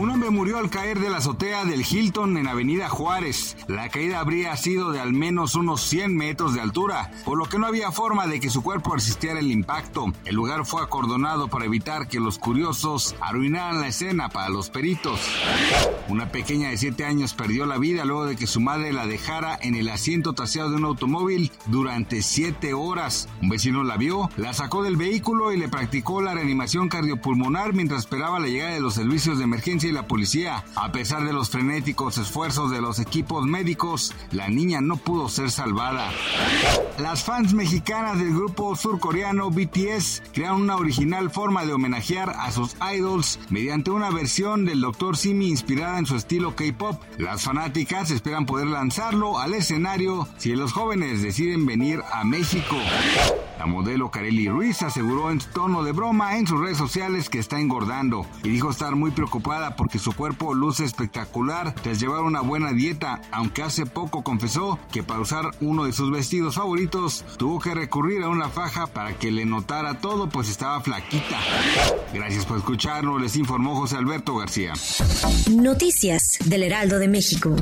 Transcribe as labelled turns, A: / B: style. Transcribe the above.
A: Un hombre murió al caer de la azotea del Hilton en Avenida Juárez. La caída habría sido de al menos unos 100 metros de altura, por lo que no había forma de que su cuerpo resistiera el impacto. El lugar fue acordonado para evitar que los curiosos arruinaran la escena para los peritos. Una pequeña de 7 años perdió la vida luego de que su madre la dejara en el asiento trasero de un automóvil durante 7 horas. Un vecino la vio, la sacó del vehículo y le practicó la reanimación cardiopulmonar mientras esperaba la llegada de los servicios de emergencia la policía. A pesar de los frenéticos esfuerzos de los equipos médicos, la niña no pudo ser salvada. Las fans mexicanas del grupo surcoreano BTS crearon una original forma de homenajear a sus idols mediante una versión del Dr. Simi inspirada en su estilo K-pop. Las fanáticas esperan poder lanzarlo al escenario si los jóvenes deciden venir a México. La modelo Kareli Ruiz aseguró en tono de broma en sus redes sociales que está engordando y dijo estar muy preocupada porque su cuerpo luce espectacular tras llevar una buena dieta, aunque hace poco confesó que para usar uno de sus vestidos favoritos tuvo que recurrir a una faja para que le notara todo pues estaba flaquita. Gracias por escucharnos, les informó José Alberto García.
B: Noticias del Heraldo de México.